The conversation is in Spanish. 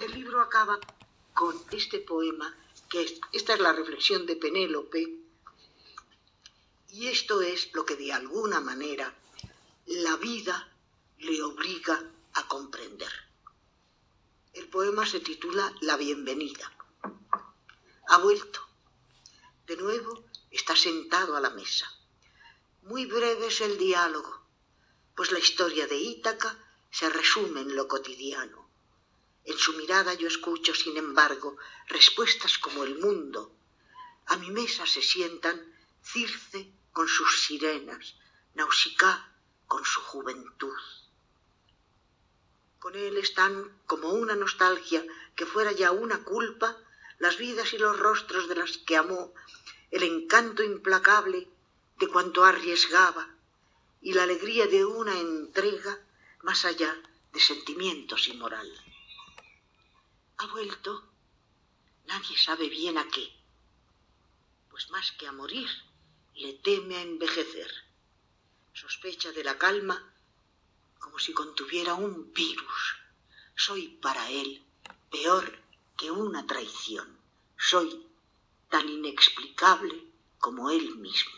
El libro acaba con este poema, que es, esta es la reflexión de Penélope, y esto es lo que de alguna manera la vida le obliga a comprender. El poema se titula La bienvenida. Ha vuelto. De nuevo está sentado a la mesa. Muy breve es el diálogo, pues la historia de Ítaca se resume en lo cotidiano. En su mirada yo escucho, sin embargo, respuestas como el mundo. A mi mesa se sientan Circe con sus sirenas, Nausicaa con su juventud. Con él están como una nostalgia que fuera ya una culpa las vidas y los rostros de las que amó, el encanto implacable de cuanto arriesgaba y la alegría de una entrega más allá de sentimientos y moral. Nadie sabe bien a qué, pues más que a morir, le teme a envejecer. Sospecha de la calma como si contuviera un virus. Soy para él peor que una traición. Soy tan inexplicable como él mismo.